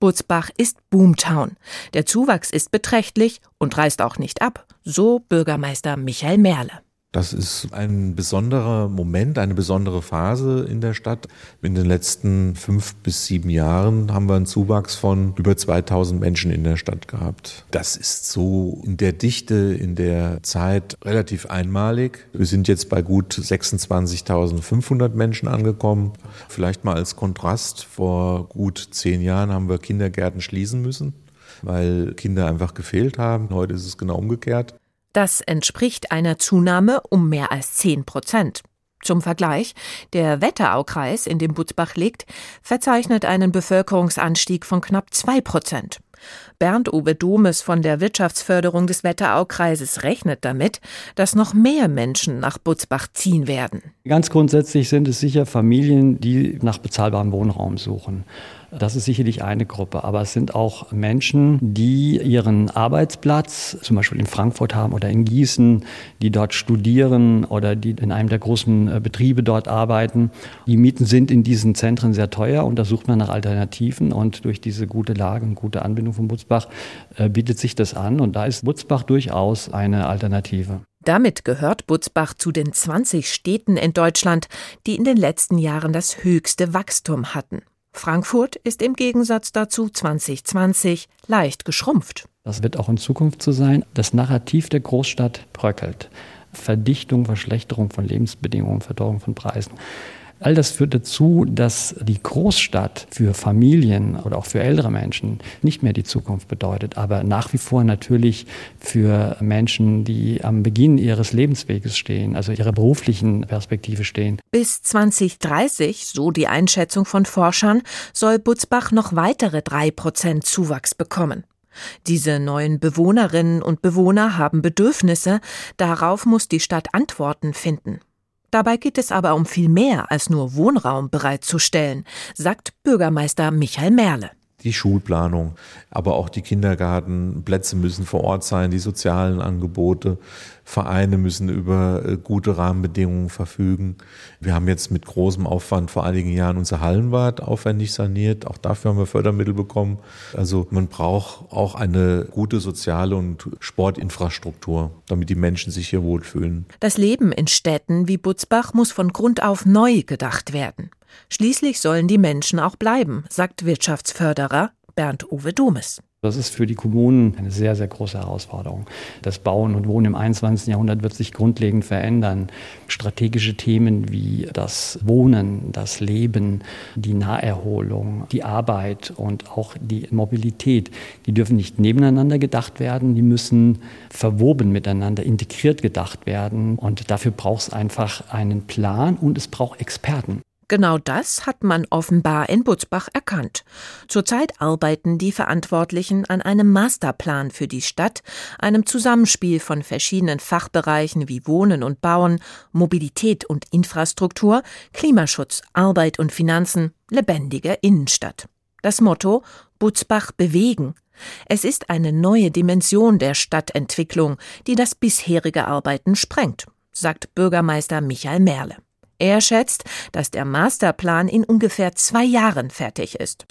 Butzbach ist Boomtown. Der Zuwachs ist beträchtlich und reißt auch nicht ab, so Bürgermeister Michael Merle. Das ist ein besonderer Moment, eine besondere Phase in der Stadt. In den letzten fünf bis sieben Jahren haben wir einen Zuwachs von über 2000 Menschen in der Stadt gehabt. Das ist so in der Dichte, in der Zeit relativ einmalig. Wir sind jetzt bei gut 26.500 Menschen angekommen. Vielleicht mal als Kontrast, vor gut zehn Jahren haben wir Kindergärten schließen müssen weil Kinder einfach gefehlt haben. Heute ist es genau umgekehrt. Das entspricht einer Zunahme um mehr als 10 Prozent. Zum Vergleich, der Wetteraukreis, in dem Butzbach liegt, verzeichnet einen Bevölkerungsanstieg von knapp 2 Prozent. Bernd-Uwe Domes von der Wirtschaftsförderung des Wetteraukreises rechnet damit, dass noch mehr Menschen nach Butzbach ziehen werden. Ganz grundsätzlich sind es sicher Familien, die nach bezahlbarem Wohnraum suchen. Das ist sicherlich eine Gruppe. Aber es sind auch Menschen, die ihren Arbeitsplatz zum Beispiel in Frankfurt haben oder in Gießen, die dort studieren oder die in einem der großen äh, Betriebe dort arbeiten. Die Mieten sind in diesen Zentren sehr teuer und da sucht man nach Alternativen. Und durch diese gute Lage und gute Anbindung von Butzbach äh, bietet sich das an. Und da ist Butzbach durchaus eine Alternative. Damit gehört Butzbach zu den 20 Städten in Deutschland, die in den letzten Jahren das höchste Wachstum hatten. Frankfurt ist im Gegensatz dazu 2020 leicht geschrumpft. Das wird auch in Zukunft so sein. Das Narrativ der Großstadt bröckelt. Verdichtung, Verschlechterung von Lebensbedingungen, Verdorrung von Preisen. All das führt dazu, dass die Großstadt für Familien oder auch für ältere Menschen nicht mehr die Zukunft bedeutet, aber nach wie vor natürlich für Menschen, die am Beginn ihres Lebensweges stehen, also ihrer beruflichen Perspektive stehen. Bis 2030, so die Einschätzung von Forschern, soll Butzbach noch weitere drei Prozent Zuwachs bekommen. Diese neuen Bewohnerinnen und Bewohner haben Bedürfnisse, darauf muss die Stadt Antworten finden. Dabei geht es aber um viel mehr als nur Wohnraum bereitzustellen, sagt Bürgermeister Michael Merle. Die Schulplanung, aber auch die Kindergartenplätze müssen vor Ort sein, die sozialen Angebote, Vereine müssen über äh, gute Rahmenbedingungen verfügen. Wir haben jetzt mit großem Aufwand vor einigen Jahren unser Hallenbad aufwendig saniert. Auch dafür haben wir Fördermittel bekommen. Also man braucht auch eine gute soziale und Sportinfrastruktur, damit die Menschen sich hier wohlfühlen. Das Leben in Städten wie Butzbach muss von Grund auf neu gedacht werden. Schließlich sollen die Menschen auch bleiben, sagt Wirtschaftsförderer Bernd Uwe Domes. Das ist für die Kommunen eine sehr, sehr große Herausforderung. Das Bauen und Wohnen im 21. Jahrhundert wird sich grundlegend verändern. Strategische Themen wie das Wohnen, das Leben, die Naherholung, die Arbeit und auch die Mobilität, die dürfen nicht nebeneinander gedacht werden, die müssen verwoben miteinander, integriert gedacht werden. Und dafür braucht es einfach einen Plan und es braucht Experten. Genau das hat man offenbar in Butzbach erkannt. Zurzeit arbeiten die Verantwortlichen an einem Masterplan für die Stadt, einem Zusammenspiel von verschiedenen Fachbereichen wie Wohnen und Bauen, Mobilität und Infrastruktur, Klimaschutz, Arbeit und Finanzen, lebendige Innenstadt. Das Motto Butzbach bewegen. Es ist eine neue Dimension der Stadtentwicklung, die das bisherige Arbeiten sprengt, sagt Bürgermeister Michael Merle. Er schätzt, dass der Masterplan in ungefähr zwei Jahren fertig ist.